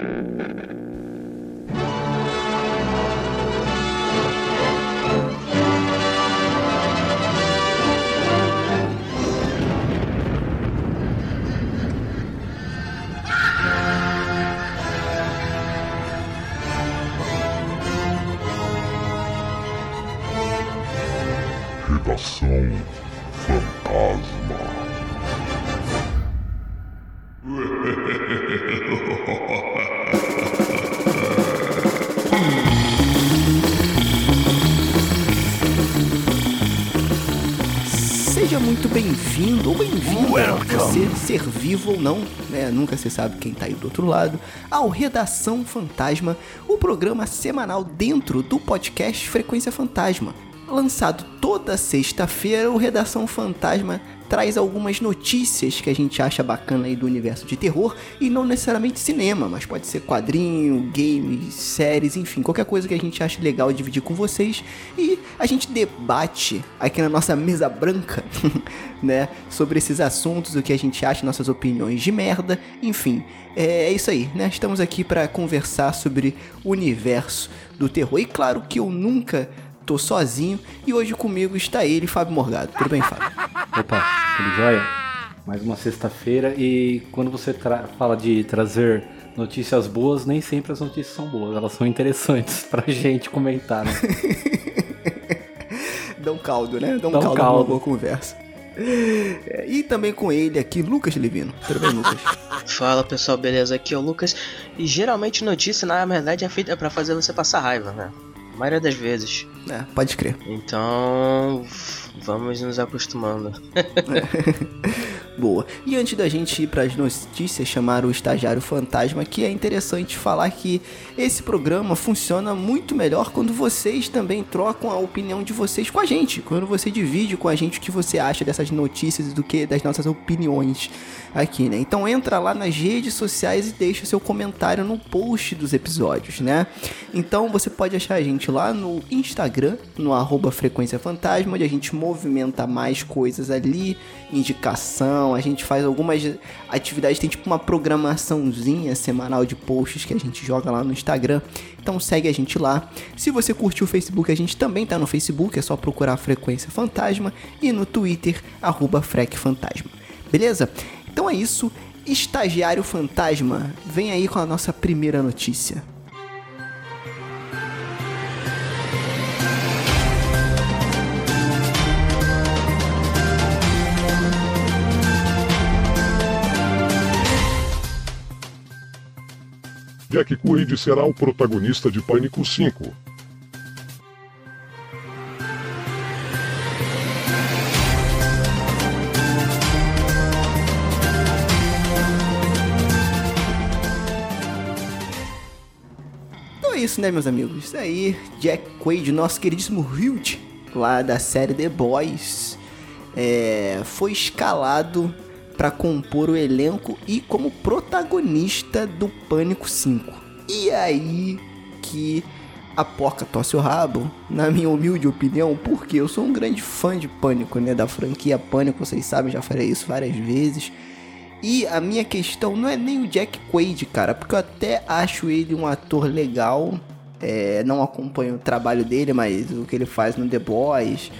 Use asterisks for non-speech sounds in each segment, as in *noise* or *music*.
Mm-hmm. Ser vivo ou não, né? Nunca se sabe quem tá aí do outro lado, ao Redação Fantasma, o programa semanal dentro do podcast Frequência Fantasma. Lançado toda sexta-feira, o Redação Fantasma traz algumas notícias que a gente acha bacana aí do universo de terror e não necessariamente cinema, mas pode ser quadrinho, games, séries, enfim, qualquer coisa que a gente ache legal dividir com vocês e a gente debate aqui na nossa mesa branca, *laughs* né, sobre esses assuntos, o que a gente acha, nossas opiniões de merda, enfim, é isso aí, né? Estamos aqui para conversar sobre o universo do terror. E claro que eu nunca tô sozinho e hoje comigo está ele, Fábio Morgado. Tudo bem, Fábio? Opa, tudo jóia? Mais uma sexta-feira e quando você fala de trazer notícias boas, nem sempre as notícias são boas, elas são interessantes *laughs* pra gente comentar, né? *laughs* Dá um caldo, né? Dá um Dá um caldo, numa caldo. boa conversa. É, E também com ele aqui, Lucas Levino. Tudo bem, Lucas? *laughs* Fala pessoal, beleza? Aqui é o Lucas. E geralmente notícia, na verdade, é feita pra fazer você passar raiva, né? A maioria das vezes. É, pode crer. Então, vamos nos acostumando. *laughs* E antes da gente ir para as notícias, chamar o estagiário fantasma, que é interessante falar que esse programa funciona muito melhor quando vocês também trocam a opinião de vocês com a gente, quando você divide com a gente o que você acha dessas notícias do que das nossas opiniões aqui, né? Então entra lá nas redes sociais e deixa seu comentário no post dos episódios, né? Então você pode achar a gente lá no Instagram, no arroba Frequência Fantasma, onde a gente movimenta mais coisas ali, indicação, a gente faz algumas atividades, tem tipo uma programaçãozinha semanal de posts que a gente joga lá no Instagram. Então segue a gente lá. Se você curtiu o Facebook, a gente também tá no Facebook, é só procurar Frequência Fantasma e no Twitter, arroba Fantasma. Beleza? Então é isso. Estagiário Fantasma, vem aí com a nossa primeira notícia. Jack Quaid será o protagonista de Pânico 5. Então é isso, né, meus amigos? Isso aí, Jack Quaid, nosso queridíssimo Hugh, lá da série The Boys, é, foi escalado para compor o elenco e como protagonista do Pânico 5. E aí que a porca tosse o rabo, na minha humilde opinião, porque eu sou um grande fã de Pânico, né, da franquia Pânico, vocês sabem, já falei isso várias vezes. E a minha questão não é nem o Jack Quaid, cara, porque eu até acho ele um ator legal. É, não acompanho o trabalho dele, mas o que ele faz no The Boys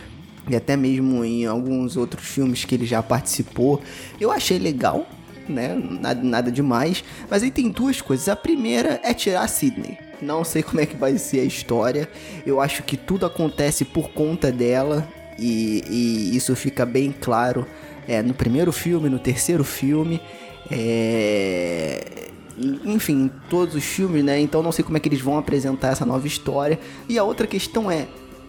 e até mesmo em alguns outros filmes que ele já participou, eu achei legal, né? Nada, nada demais. Mas aí tem duas coisas. A primeira é tirar Sidney. Não sei como é que vai ser a história. Eu acho que tudo acontece por conta dela. E, e isso fica bem claro é, no primeiro filme, no terceiro filme. É... Enfim, todos os filmes, né? Então não sei como é que eles vão apresentar essa nova história. E a outra questão é: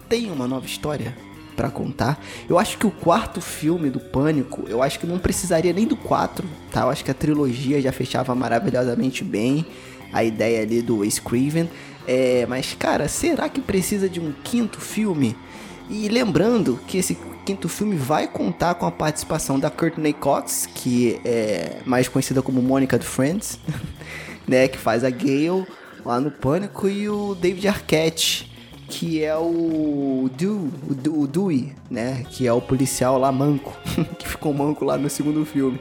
tem uma nova história? Pra contar. Eu acho que o quarto filme do Pânico, eu acho que não precisaria nem do 4, tá? Eu acho que a trilogia já fechava maravilhosamente bem a ideia ali do Wes Craven. É, mas, cara, será que precisa de um quinto filme? E lembrando que esse quinto filme vai contar com a participação da Courtney Cox, que é mais conhecida como Mônica do Friends, *laughs* né? Que faz a Gale lá no Pânico, e o David Arquette, que é o, Du, o, Dewey, né? Que é o policial lá manco, *laughs* que ficou manco lá no segundo filme.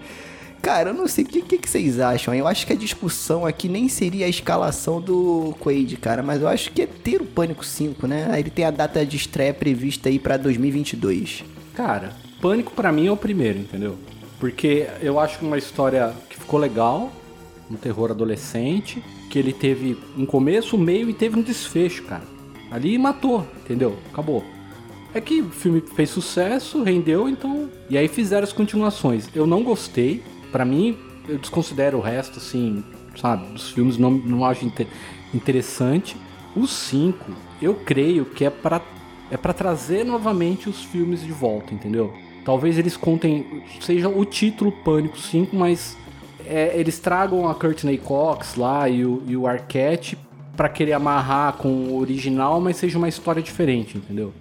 Cara, eu não sei o que, que, que vocês acham. Eu acho que a discussão aqui nem seria a escalação do Quaid, cara, mas eu acho que é ter o Pânico 5, né? Ele tem a data de estreia prevista aí pra 2022. Cara, Pânico pra mim é o primeiro, entendeu? Porque eu acho uma história que ficou legal, um terror adolescente, que ele teve um começo, um meio e teve um desfecho, cara. Ali matou, entendeu? Acabou. É que o filme fez sucesso, rendeu, então. E aí fizeram as continuações. Eu não gostei. Pra mim, eu desconsidero o resto, assim, sabe? Dos filmes não, não acho inter interessante. Os cinco, eu creio que é para é para trazer novamente os filmes de volta, entendeu? Talvez eles contem, seja o título Pânico 5, mas é, eles tragam a Courtney Cox lá e o, e o Arquette para querer amarrar com o original, mas seja uma história diferente, entendeu?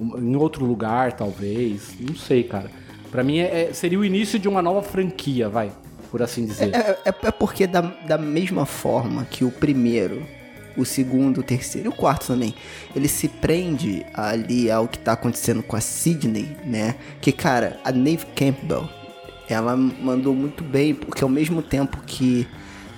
Em outro lugar, talvez. Não sei, cara. Pra mim é, é, seria o início de uma nova franquia, vai. Por assim dizer. É, é, é porque da, da mesma forma que o primeiro, o segundo, o terceiro e o quarto também, ele se prende ali ao que tá acontecendo com a Sidney, né? Que, cara, a Neve Campbell, ela mandou muito bem, porque ao mesmo tempo que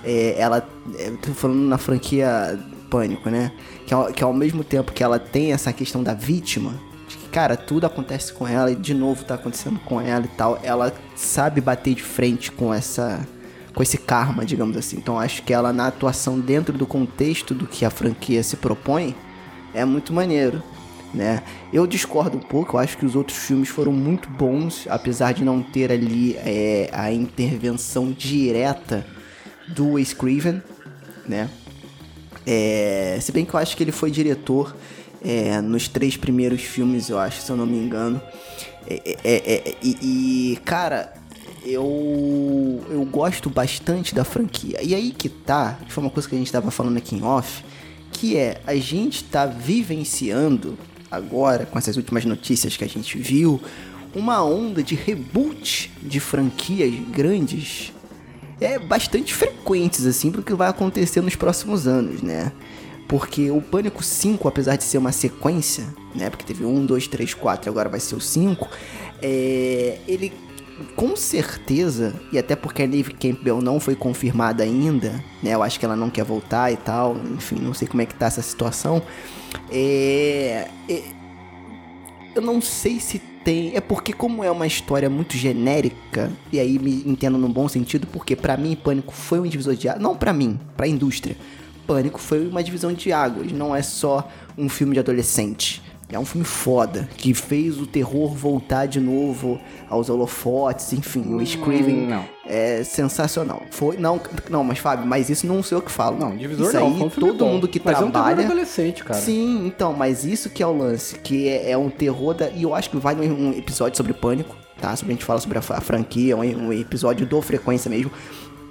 é, ela. Eu tô falando na franquia Pânico, né? Que, ao, que ao mesmo tempo que ela tem essa questão da vítima, de que, cara, tudo acontece com ela e de novo tá acontecendo com ela e tal, ela sabe bater de frente com essa. com esse karma, digamos assim. Então acho que ela, na atuação dentro do contexto do que a franquia se propõe, é muito maneiro. Né? Eu discordo um pouco, eu acho que os outros filmes foram muito bons, apesar de não ter ali é, a intervenção direta do Wes Craven, né? É, se bem que eu acho que ele foi diretor é, nos três primeiros filmes, eu acho, se eu não me engano. É, é, é, é e, e, cara, eu, eu gosto bastante da franquia. E aí que tá, foi uma coisa que a gente tava falando aqui em off, que é a gente tá vivenciando agora, com essas últimas notícias que a gente viu, uma onda de reboot de franquias grandes é bastante frequentes, assim, pro que vai acontecer nos próximos anos, né? Porque o Pânico 5, apesar de ser uma sequência, né? Porque teve 1, 2, 3, 4 e agora vai ser o 5, é... ele com certeza, e até porque a Neve Campbell não foi confirmada ainda, né? Eu acho que ela não quer voltar e tal, enfim, não sei como é que tá essa situação. É, é, eu não sei se tem. É porque, como é uma história muito genérica, e aí me entendo no bom sentido, porque para mim Pânico foi um divisor de águas. Não para mim, pra indústria. Pânico foi uma divisão de águas, não é só um filme de adolescente. É um filme foda, que fez o terror voltar de novo aos holofotes, enfim, o Screaming não. é sensacional. Foi, não, não, mas Fábio, mas isso não sei o que falo. Não, divisor isso não, aí, um todo bom. mundo que Mas é um trabalha... adolescente, cara. Sim, então, mas isso que é o lance, que é, é um terror da... E eu acho que vai num episódio sobre Pânico, tá? Sobre a gente fala sobre a, a franquia, um, um episódio do Frequência mesmo.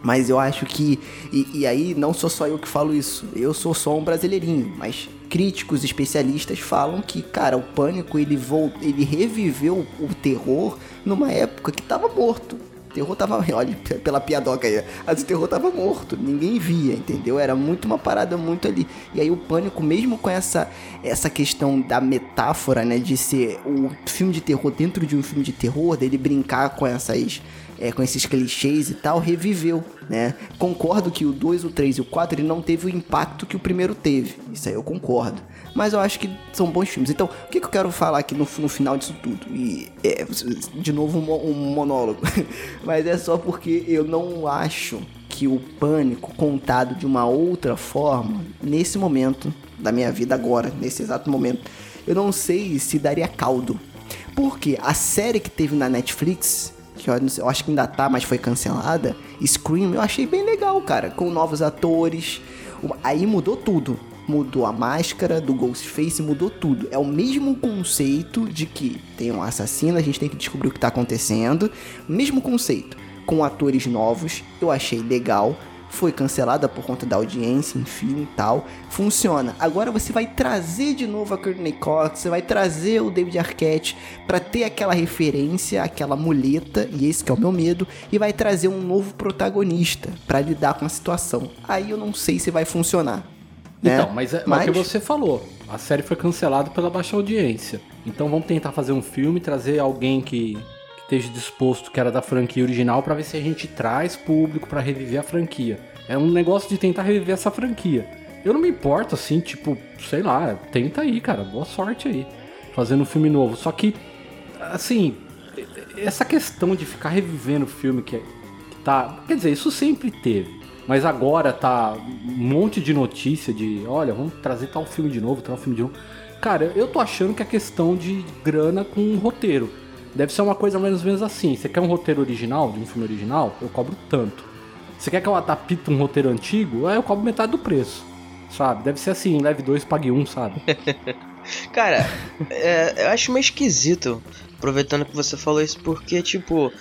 Mas eu acho que. E, e, aí, não sou só eu que falo isso. Eu sou só um brasileirinho. Mas críticos, especialistas falam que, cara, o pânico ele, volt... ele reviveu o terror numa época que tava morto. O terror tava. *laughs* Olha, pela piadoca aí. Mas o terror tava morto. Ninguém via, entendeu? Era muito uma parada muito ali. E aí o pânico, mesmo com essa, essa questão da metáfora, né? De ser o filme de terror dentro de um filme de terror, dele brincar com essas é, com esses clichês e tal, reviveu, né? Concordo que o 2, o 3 e o 4 ele não teve o impacto que o primeiro teve. Isso aí eu concordo. Mas eu acho que são bons filmes. Então, o que, que eu quero falar aqui no, no final disso tudo? E, é, de novo, um, um monólogo. *laughs* Mas é só porque eu não acho que o pânico contado de uma outra forma, nesse momento da minha vida agora, nesse exato momento, eu não sei se daria caldo. Porque a série que teve na Netflix, eu, eu, acho que ainda tá, mas foi cancelada, Scream, eu achei bem legal, cara, com novos atores. Aí mudou tudo. Mudou a máscara do Ghostface, mudou tudo. É o mesmo conceito de que tem um assassino, a gente tem que descobrir o que tá acontecendo. Mesmo conceito, com atores novos, eu achei legal foi cancelada por conta da audiência, enfim, tal. Funciona. Agora você vai trazer de novo a Courtney Cox, você vai trazer o David Arquette para ter aquela referência, aquela muleta, e esse que é o meu medo, e vai trazer um novo protagonista para lidar com a situação. Aí eu não sei se vai funcionar. Né? Então, mas é, mas... o que você falou. A série foi cancelada pela baixa audiência. Então vamos tentar fazer um filme, trazer alguém que esteja disposto, que era da franquia original, para ver se a gente traz público para reviver a franquia. É um negócio de tentar reviver essa franquia. Eu não me importo, assim, tipo, sei lá, tenta aí, cara, boa sorte aí, fazendo um filme novo. Só que, assim, essa questão de ficar revivendo o filme que, que tá. Quer dizer, isso sempre teve. Mas agora tá um monte de notícia de, olha, vamos trazer tal filme de novo, tal filme de novo. Cara, eu tô achando que é questão de grana com roteiro. Deve ser uma coisa mais ou menos assim. Você quer um roteiro original, de um filme original? Eu cobro tanto. Você quer que eu adapte um roteiro antigo? Aí eu cobro metade do preço. Sabe? Deve ser assim, leve dois, pague um, sabe? *laughs* Cara, é, eu acho meio esquisito, aproveitando que você falou isso, porque, tipo,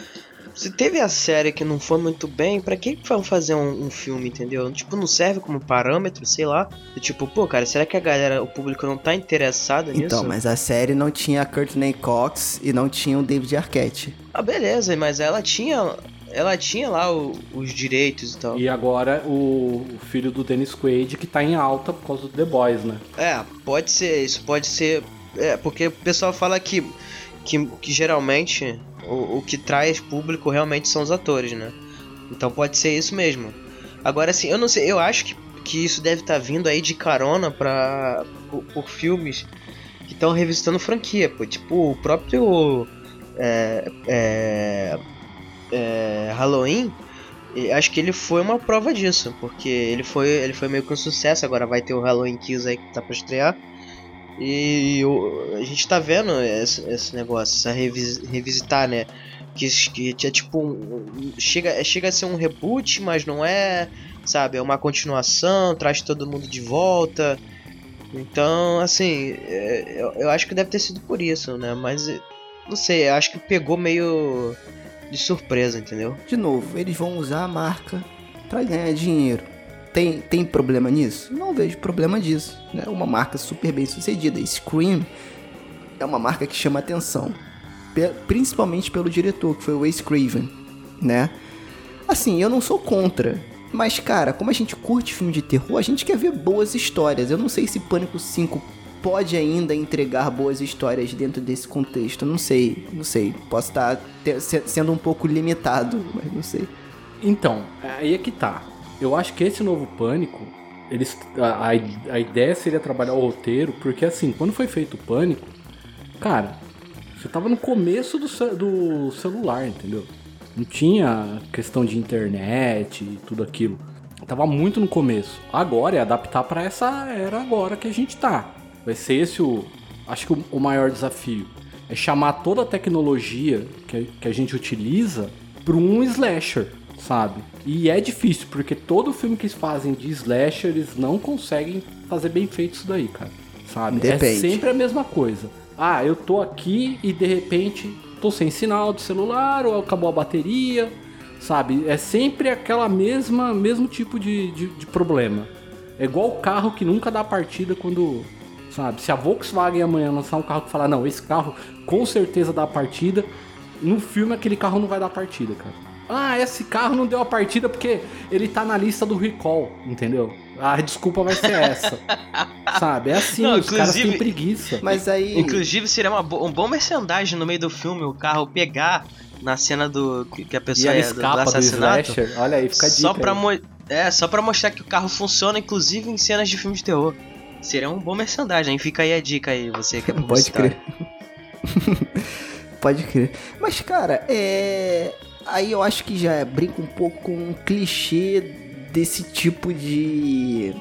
se teve a série que não foi muito bem, para que vão fazer um, um, filme, entendeu? Tipo, não serve como parâmetro, sei lá. Tipo, pô, cara, será que a galera, o público não tá interessado nisso? Então, mas a série não tinha a Courtney Cox e não tinha o David Arquette. Ah, beleza, mas ela tinha ela tinha lá o, os direitos e tal. E agora o, o, filho do Dennis Quaid que tá em alta por causa do The Boys, né? É, pode ser, isso pode ser. É, porque o pessoal fala que, que, que geralmente o, o que traz público realmente são os atores, né? Então pode ser isso mesmo. Agora, assim, eu não sei, eu acho que, que isso deve estar tá vindo aí de carona pra, por, por filmes que estão revisitando franquia, pô. Tipo, o próprio. É, é, é, Halloween, acho que ele foi uma prova disso, porque ele foi, ele foi meio que um sucesso. Agora vai ter o Halloween Kills aí que tá pra estrear. E o, a gente tá vendo esse, esse negócio, essa revis, revisitar, né? Que, que é tipo um, chega, chega a ser um reboot, mas não é, sabe? É uma continuação, traz todo mundo de volta. Então, assim, é, eu, eu acho que deve ter sido por isso, né? Mas não sei, eu acho que pegou meio de surpresa, entendeu? De novo, eles vão usar a marca para ganhar dinheiro. Tem, tem problema nisso? Não vejo problema disso. É né? uma marca super bem sucedida. Scream é uma marca que chama atenção. Principalmente pelo diretor, que foi o Wes Craven, né? Assim, eu não sou contra. Mas, cara, como a gente curte filme de terror, a gente quer ver boas histórias. Eu não sei se Pânico 5 pode ainda entregar boas histórias dentro desse contexto. Não sei, não sei. Posso estar sendo um pouco limitado, mas não sei. Então, aí é que tá. Eu acho que esse novo Pânico, eles, a, a, ideia seria trabalhar o roteiro, porque assim, quando foi feito o Pânico, cara, você tava no começo do, do celular, entendeu? Não tinha questão de internet e tudo aquilo. Tava muito no começo. Agora é adaptar para essa era agora que a gente tá. Vai ser esse o. Acho que o, maior desafio. É chamar toda a tecnologia que, que a gente utiliza para um slasher sabe? E é difícil, porque todo filme que eles fazem de slasher, eles não conseguem fazer bem feito isso daí, cara. Sabe? É Depende. É sempre a mesma coisa. Ah, eu tô aqui e de repente tô sem sinal de celular ou acabou a bateria, sabe? É sempre aquela mesma mesmo tipo de, de, de problema. É igual o carro que nunca dá partida quando, sabe? Se a Volkswagen amanhã lançar um carro que falar, não, esse carro com certeza dá partida, no filme aquele carro não vai dar partida, cara. Ah, esse carro não deu a partida porque ele tá na lista do recall, entendeu? A desculpa vai ser essa. *laughs* Sabe? É assim, não, os caras têm preguiça. Mas aí. Inclusive, seria uma, um bom merchandising no meio do filme o carro pegar na cena do. que a pessoa e é do, do assassinato. Do Olha aí, fica a dica. Só pra, é, só pra mostrar que o carro funciona, inclusive em cenas de filme de terror. Seria um bom merchandising. Fica aí a dica aí, você que é *laughs* Pode crer. *laughs* Pode crer. Mas, cara, é aí eu acho que já brinca um pouco com um clichê desse tipo de,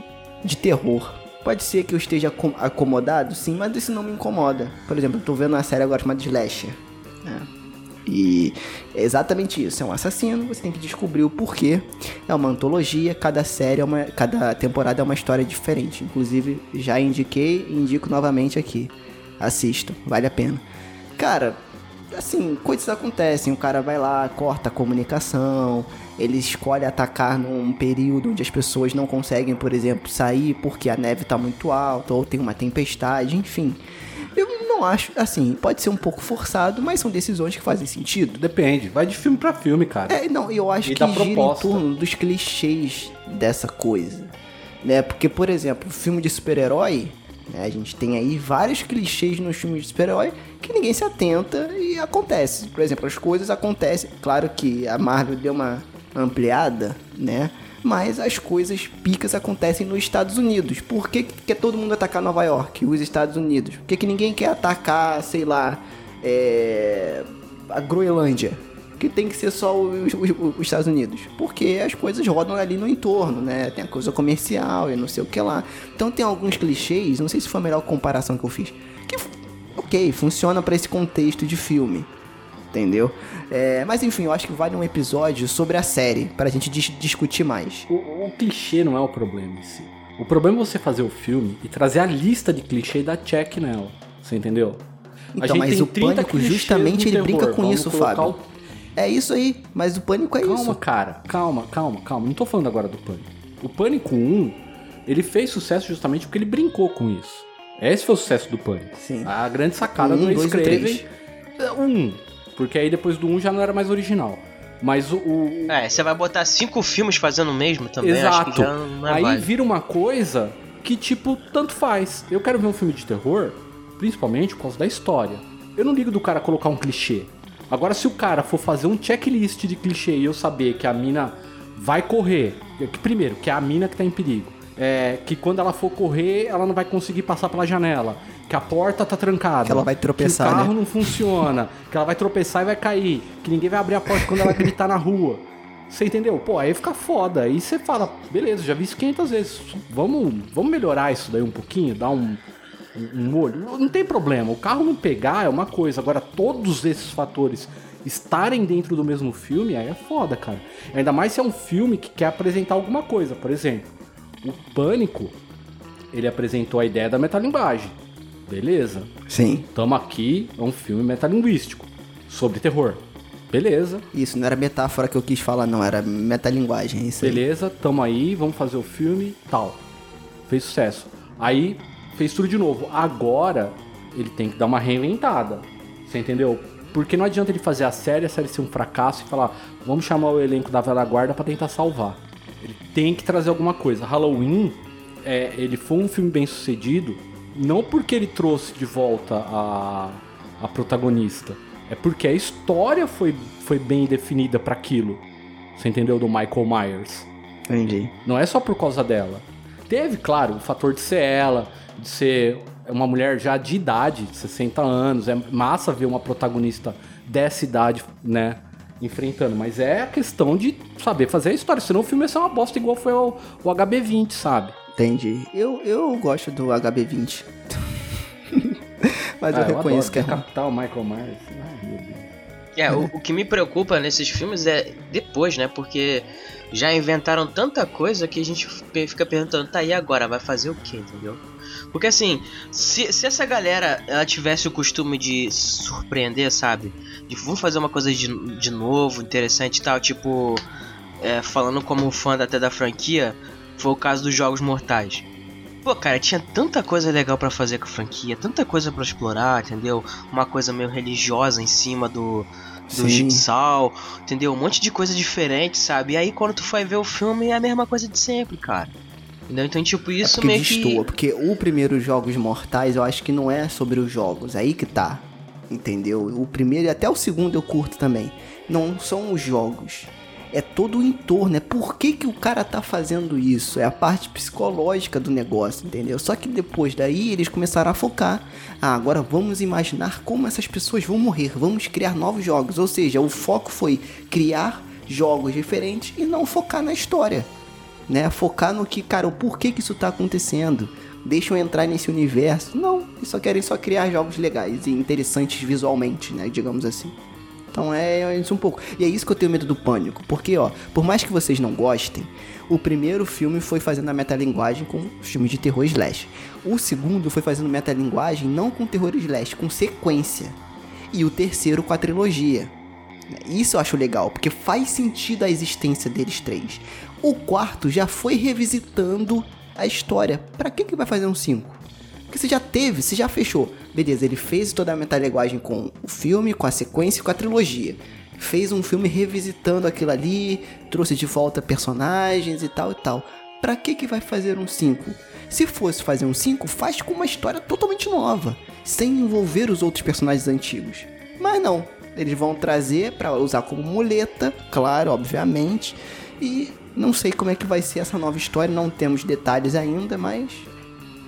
de terror. Pode ser que eu esteja acomodado, sim, mas isso não me incomoda. Por exemplo, eu tô vendo uma série agora chamada Slasher. Né? E é exatamente isso. É um assassino, você tem que descobrir o porquê. É uma antologia, cada série, é uma, cada temporada é uma história diferente. Inclusive, já indiquei e indico novamente aqui. Assistam, vale a pena. Cara, assim, coisas acontecem. O cara vai lá, corta a comunicação, ele escolhe atacar num período onde as pessoas não conseguem, por exemplo, sair porque a neve tá muito alta ou tem uma tempestade, enfim. Eu não acho, assim, pode ser um pouco forçado, mas são decisões que fazem sentido. Depende, vai de filme para filme, cara. É, não, eu acho e que gira proposta. em torno dos clichês dessa coisa, né? Porque, por exemplo, filme de super-herói, Né? A gente tem aí vários clichês nos filmes de super-herói que ninguém se atenta e acontece. Por exemplo, as coisas acontecem. Claro que a Marvel deu uma ampliada, né? Mas as coisas picas acontecem nos Estados Unidos. Por que, que quer todo mundo atacar Nova York, os Estados Unidos? Por que, que ninguém quer atacar, sei lá, é... a Groenlândia? Que tem que ser só os, os, os, Estados Unidos. Porque as coisas rodam ali no entorno, né? Tem a coisa comercial e não sei o que lá. Então tem alguns clichês, não sei se foi a melhor comparação que eu fiz, que, ok, funciona para esse contexto de filme. Entendeu? É, mas enfim, eu acho que vale um episódio sobre a série, pra gente dis discutir mais. O, o, clichê não é o problema em si. O problema é você fazer o filme e trazer a lista de clichê e dar check nela. Você entendeu? Então, mas o Pânico justamente ele brinca com Vamos isso, Fábio. O é isso aí, mas o Pânico é calma, isso. Calma, cara, calma, calma, calma. Não tô falando agora do Pânico. O Pânico 1, ele fez sucesso justamente porque ele brincou com isso. Esse foi o sucesso do Pânico. Sim. A grande sacada um, do escreve um, porque aí depois do 1 já não era mais original. Mas o, o, É, você vai botar cinco filmes fazendo o mesmo também. Exato. É aí vira uma coisa que, tipo, tanto faz. Eu quero ver um filme de terror, principalmente por causa da história. Eu não ligo do cara colocar um clichê. Agora, se o cara for fazer um checklist de clichê e eu saber que a mina vai correr, que, primeiro, que é a mina que tá em perigo, é, que quando ela for correr, ela não vai conseguir passar pela janela, que a porta tá trancada, que ela vai tropeçar, que o carro né? não funciona, que ela vai tropeçar e vai cair, que ninguém vai abrir a porta quando ela gritar na rua. Você entendeu? Pô, aí fica foda. Aí você fala, beleza, já vi isso 500 vezes. Vamos, vamos melhorar isso daí um pouquinho, dar um, um molho. Não tem problema. O carro não pegar é uma coisa. Agora, todos esses fatores estarem dentro do mesmo filme, aí é foda, cara. Ainda mais se é um filme que quer apresentar alguma coisa. Por exemplo, o Pânico, ele apresentou a ideia da metalinguagem. Beleza. Sim. Tamo aqui, é um filme metalinguístico. Sobre terror. Beleza. Isso, não era metáfora que eu quis falar, não. Era metalinguagem. Isso Beleza, aí. tamo aí, vamos fazer o filme, tal. Fez sucesso. Aí fez tudo de novo. Agora ele tem que dar uma reinventada. Você entendeu? Porque não adianta ele fazer a série, a série ser um fracasso e falar, vamos chamar o elenco da Velha Guarda para tentar salvar. Ele tem que trazer alguma coisa. Halloween, é, ele foi um filme bem sucedido, não porque ele trouxe de volta a, a protagonista, é porque a história foi, foi bem definida para aquilo. Você entendeu? Do Michael Myers. Entendi. Não é só por causa dela. Teve, claro, o fator de ser ela, de ser uma mulher já de idade, 60 anos. É massa ver uma protagonista dessa idade, né? Enfrentando, mas é a questão de saber fazer a história, senão o filme ia ser uma bosta igual foi o, o HB20, sabe? Entendi. Eu, eu gosto do HB20. *laughs* mas ah, eu reconheço eu que é. Capital Michael Myers. Ai, meu Deus. É, o, o que me preocupa nesses filmes é depois, né? Porque já inventaram tanta coisa que a gente fica perguntando, tá, e agora? Vai fazer o que, entendeu? Porque assim, se, se essa galera ela tivesse o costume de surpreender, sabe? De vamos fazer uma coisa de, de novo, interessante e tal, tipo. É, falando como fã até da franquia, foi o caso dos Jogos Mortais. Pô, cara, tinha tanta coisa legal para fazer com a franquia, tanta coisa para explorar, entendeu? Uma coisa meio religiosa em cima do, do Jigsaw, entendeu? Um monte de coisa diferente, sabe? E aí quando tu vai ver o filme é a mesma coisa de sempre, cara. Entendeu? Então, tipo, isso é meio destoa, que... porque o primeiro Jogos Mortais eu acho que não é sobre os jogos, aí que tá. Entendeu? O primeiro e até o segundo eu curto também. Não são os jogos. É todo o entorno, é por que, que o cara tá fazendo isso, é a parte psicológica do negócio, entendeu? Só que depois daí eles começaram a focar. Ah, agora vamos imaginar como essas pessoas vão morrer, vamos criar novos jogos. Ou seja, o foco foi criar jogos diferentes e não focar na história né? Focar no que, cara, o porquê que isso tá acontecendo. Deixam entrar nesse universo. Não, eles só querem só criar jogos legais e interessantes visualmente, né? Digamos assim. Então é isso um pouco. E é isso que eu tenho medo do pânico. Porque, ó, por mais que vocês não gostem, o primeiro filme foi fazendo a metalinguagem com filmes de terror slash. O segundo foi fazendo metalinguagem não com terror slash, com sequência. E o terceiro com a trilogia. Isso eu acho legal, porque faz sentido a existência deles três. O quarto já foi revisitando a história. Para que que vai fazer um 5? Porque você já teve, você já fechou. Beleza, ele fez toda a metalinguagem com o filme, com a sequência com a trilogia. Fez um filme revisitando aquilo ali, trouxe de volta personagens e tal e tal. Pra que que vai fazer um 5? Se fosse fazer um 5, faz com uma história totalmente nova, sem envolver os outros personagens antigos. Mas não, eles vão trazer para usar como muleta, claro, obviamente, e não sei como é que vai ser essa nova história, não temos detalhes ainda, mas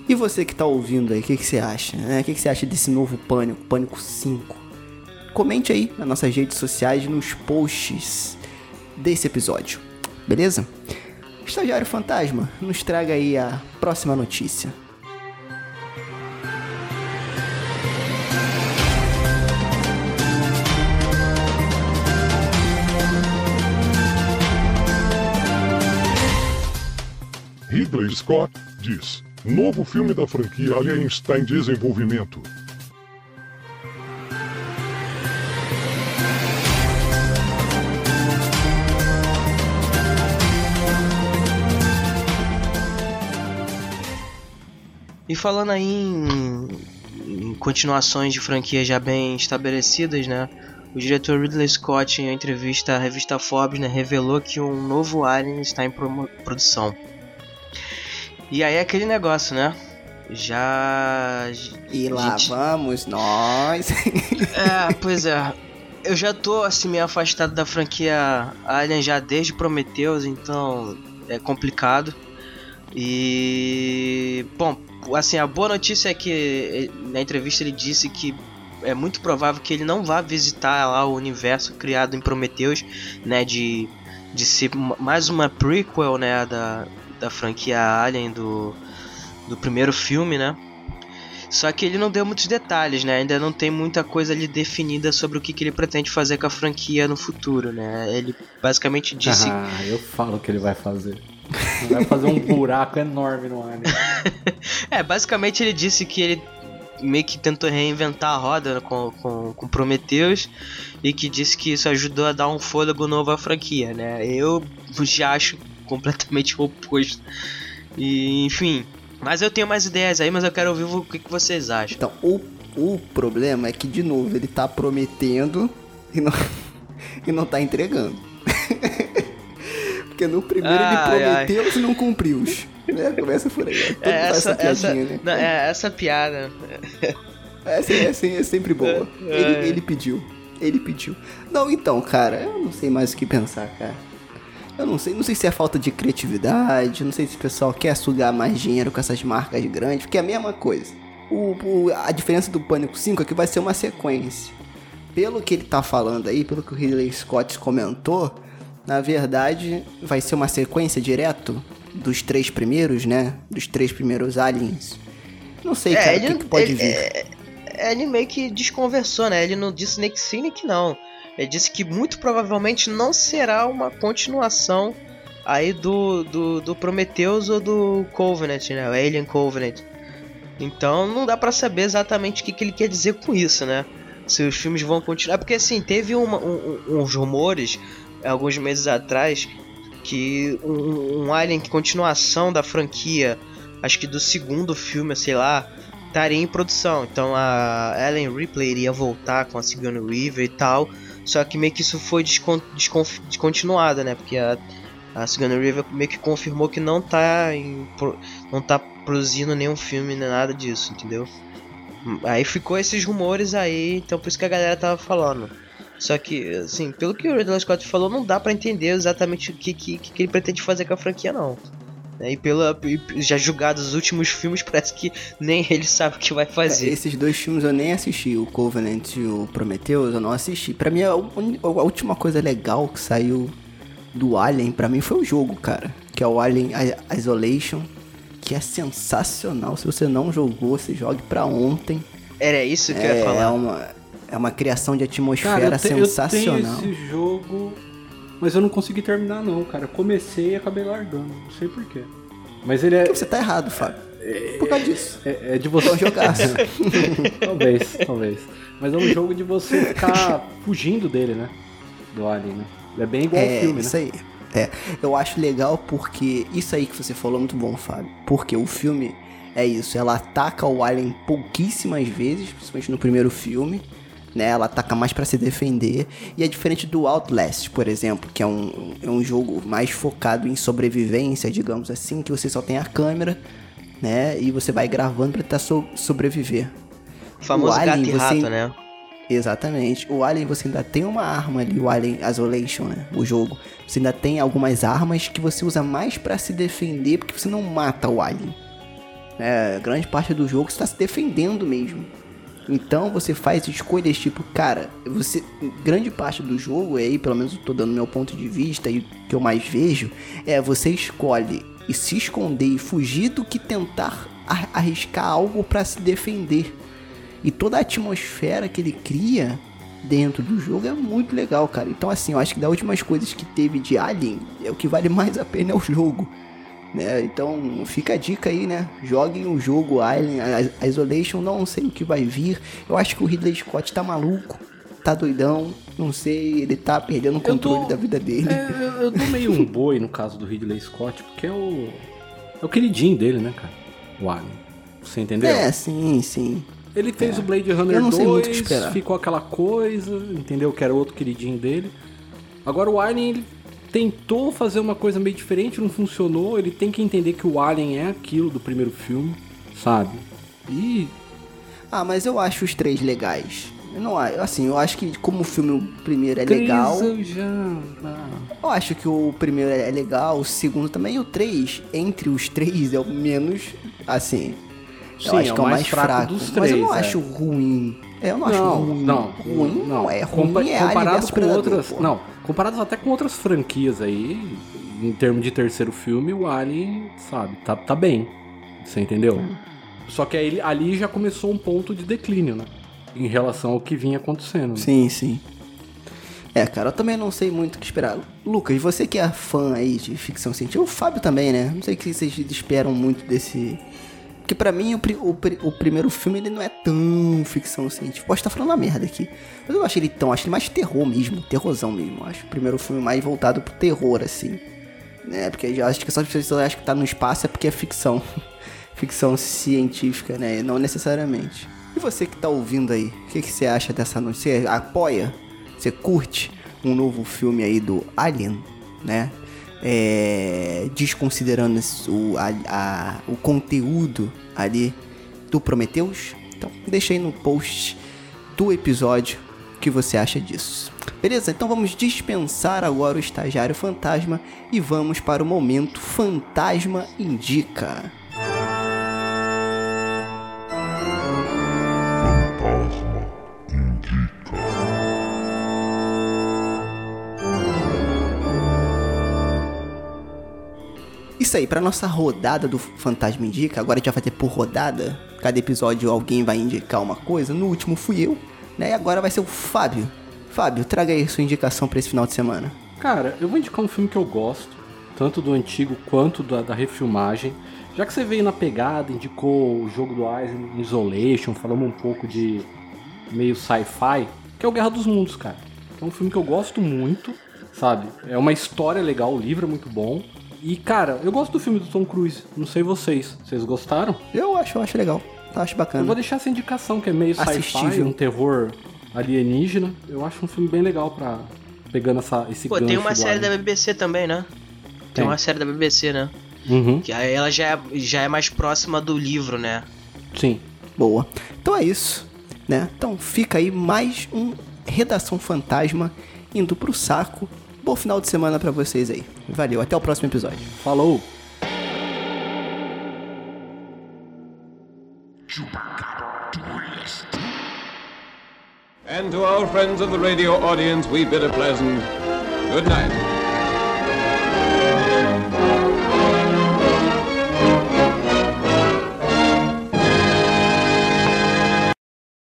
e você que tá ouvindo aí, o que, que você acha? né? O que, que você acha desse novo Pânico, Pânico 5? Comente aí nas nossas redes sociais, nos posts desse episódio, beleza? Estagiário Fantasma, nos traga aí a próxima notícia. Ridley Scott diz: Novo filme da franquia Alien está em desenvolvimento. E falando aí em, em continuações de franquias já bem estabelecidas, né? O diretor Ridley Scott, em entrevista à revista Forbes, né, revelou que um novo Alien está em produção. E aí é aquele negócio, né? Já. E lá gente- vamos nós. *laughs* É, pois é. Eu já tô assim meio afastado da franquia Alien já desde Prometheus, então é complicado. E bom, assim, a boa notícia é que eh, na entrevista ele disse que é muito provável que ele não vá visitar lá o universo criado em Prometheus, né, de de ser ma- mais uma prequel, né, da da franquia Alien do do primeiro filme, né? Só que ele não deu muitos detalhes, né? Ainda não tem muita coisa ali definida sobre o que, que ele pretende fazer com a franquia no futuro, né? Ele basicamente disse. Ah, eu falo o que ele vai fazer. Ele vai fazer um buraco enorme no Alien. *laughs* É, basicamente ele disse que ele meio que tentou reinventar a roda com, com, com Prometheus e que disse que isso ajudou a dar um fôlego novo à franquia, né? Eu já acho completamente *laughs* oposto. E, enfim. Mas eu tenho mais ideias aí, mas eu quero ouvir o que, que vocês acham. Então, o, o problema é que, de novo, ele tá prometendo e não, *laughs* e não tá entregando. *laughs* Porque no primeiro Ai, ele prometeu e não cumpriu. Né? Começa por aí. Mundo faz essa, essa, piadinha, né? não, é, essa piada. Essa, essa é sempre boa. É. Ele, ele pediu. Ele pediu. Não, então, cara, eu não sei mais o que pensar, cara. Eu não sei, não sei se é falta de criatividade, não sei se o pessoal quer sugar mais dinheiro com essas marcas grandes, porque é a mesma coisa. O, o- a diferença do Pânico 5 é que vai ser uma sequência. Pelo que ele tá falando aí, pelo que o Ridley Scott comentou, na verdade vai ser uma sequência direto dos três primeiros, né? Dos três primeiros aliens. Não sei, cara, o que, que pode ele, vir. é- é, ele meio que desconversou, né? Ele não disse nem que sim nem que não. Ele disse que muito provavelmente não será uma continuação aí do, do, do Prometheus ou do Covenant, né? O Alien Covenant. Então não dá pra saber exatamente o que, que ele quer dizer com isso, né? Se os filmes vão continuar. Porque assim, teve uma- um- um- uns rumores alguns meses atrás que um, um Alien que continuação da franquia, acho que do segundo filme, sei lá, estaria em produção. Então a Ellen Ripley iria voltar com a Sigourney Weaver e tal. Só que meio que isso foi descontinuado, né? Porque a, a Sigourney Weaver meio que confirmou que não tá, em, não tá produzindo nenhum filme nem nada disso, entendeu? Hum, Aí ficou esses rumores aí, então por isso que a galera tava falando. Só que, assim, pelo que o Ridley Scott falou, não dá pra entender exatamente o que, que, que ele pretende fazer com a franquia, não. Né, E pela, e já julgados os últimos filmes, *laughs* parece que nem ele sabe o que vai É, fazer. esses dois filmes eu nem assisti, o Covenant e o Prometheus, eu não assisti. Pra mim, a, a última coisa legal que saiu do Alien, pra mim, foi o jogo, cara. Que é o Alien Isolation, que é sensacional. Se você não jogou, você jogue pra ontem. Era isso que eu ia É, falar. é uma, é uma criação de atmosfera Cara, eu, te- eu sensacional. tenho esse jogo, mas eu não consegui terminar não, cara. Comecei e acabei largando, não sei porquê. Mas ele é, Você tá errado, Fábio. Por causa disso. é, é de você... Jogaço. *laughs* talvez, talvez. Mas é um jogo de você ficar fugindo dele, né? Do Alien, né? É bem igual ao É, filme, isso né? aí. É, eu acho legal porque isso aí que você falou é muito bom, Fábio. Porque o filme é isso, ela ataca o Alien pouquíssimas vezes, principalmente no primeiro filme, né? Ela ataca mais pra se defender e é diferente do Outlast, por exemplo, que é um, é um jogo mais focado em sobrevivência, digamos assim, que você só tem a câmera, né? E você vai gravando pra tentar so- sobreviver. O famoso Alien, gato rato, você- né? Exatamente. O Alien você ainda tem uma arma ali, o Alien Isolation, né? O jogo. Você ainda tem algumas armas que você usa mais pra se defender, porque você não mata o Alien. É, grande parte do jogo você tá se defendendo mesmo. Então você faz escolhas tipo, cara, você. Grande parte do jogo, aí pelo menos eu tô dando meu ponto de vista e o que eu mais vejo, é você escolhe e se esconder e fugir do que tentar ar- arriscar algo pra se defender. E toda a atmosfera que ele cria dentro do jogo é muito legal, cara. Então, assim, eu acho que das últimas coisas que teve de Alien, é o que vale *laughs* mais a pena é o jogo. Né? Então, fica a dica aí, né? Joguem o jogo Alien, Isolation, não sei o que vai vir. Eu acho que o Ridley Scott tá maluco, tá doidão, não sei, ele tá perdendo o controle tô- da vida dele. É, eu, eu dou meio um *laughs* boi no caso do Ridley Scott, porque é o. É o queridinho dele, né, cara? O Alien. Você entendeu? É, sim, sim. Ele fez o Blade Runner Eu não 2, sei muito o que esperar. ficou aquela coisa, entendeu? Que era outro queridinho dele. Agora o Alien, ele tentou fazer uma coisa meio diferente, não funcionou. Ele tem que entender que o Alien é aquilo do primeiro filme, sabe? E Ah, mas eu acho os três legais. Eu não, assim, eu acho que como o filme o primeiro é três legal, eu já... ah, Eu acho que o primeiro é legal, o segundo também, e o três, entre os três, é o menos, assim. Sim, eu acho é que é o mais fraco. dos mas eu não três, é. acho ruim. Eu não, acho não, ruim. não, ruim não é. Ruim Compa- é comparado com outras, pô. não, comparados até com outras franquias aí, em termos de terceiro filme, o Alien, sabe, tá, tá bem. Você entendeu? Só que aí, ali já começou um ponto de declínio, né? Em relação ao que vinha acontecendo. né? Sim, sim. É, cara, eu também não sei muito o que esperar. Lucas, você que é fã aí de ficção científica, o Fábio também, né? Não sei o que vocês esperam muito desse. Porque pra mim o, o o primeiro filme ele não é tão ficção científica. Posso estar falando uma merda aqui. Mas eu não acho ele tão. Acho ele mais terror mesmo. Terrorzão mesmo. Eu acho o primeiro filme mais voltado pro terror, assim. Né? Porque acho que essas pessoas acham que tá no espaço é porque é ficção. *laughs* ficção científica, né? Não necessariamente. E você que tá ouvindo aí, o que, que você acha dessa notícia? Você apoia? Você curte um novo filme aí do Alien, né? É, desconsiderando o, a- a- o conteúdo ali do Prometheus? Então, deixa aí no post do episódio o que você acha disso. Beleza? Então vamos dispensar agora o estagiário fantasma e vamos para o momento Fantasma Indica. Isso aí, para nossa rodada do Fantasma Indica, agora a gente vai fazer por rodada. Cada episódio alguém vai indicar uma coisa. No último fui eu, né? E agora vai ser o Fábio. Fábio, traga aí sua indicação para esse final de semana. Cara, eu vou indicar um filme que eu gosto, tanto do antigo quanto da, da refilmagem. Já que você veio na pegada, indicou o jogo do Island Isolation, falamos um pouco de meio sci-fi, que é o Guerra dos Mundos, cara. É um filme que eu gosto muito, sabe? É uma história legal, o livro é muito bom. E, cara, eu gosto do filme do Tom Cruise. Não sei vocês. Vocês gostaram? Eu acho, eu acho legal. Eu acho Eu bacana. vou deixar essa indicação, que é meio sci-fi, um terror alienígena. Eu acho um filme bem legal pra... Pegando essa, esse Pô, tem uma série da. BBC também, né? Tem, Tem. uma série da BBC, né? Uhum, Que aí ela já é, já é mais próxima do livro, né? sim. Boa. Então é isso, né? Então fica aí mais um Redação Fantasma indo pro saco. Bom final de semana para vocês aí. Valeu, até o próximo episódio. Falou! And to our friends of the radio audience, we bid a pleasant good night.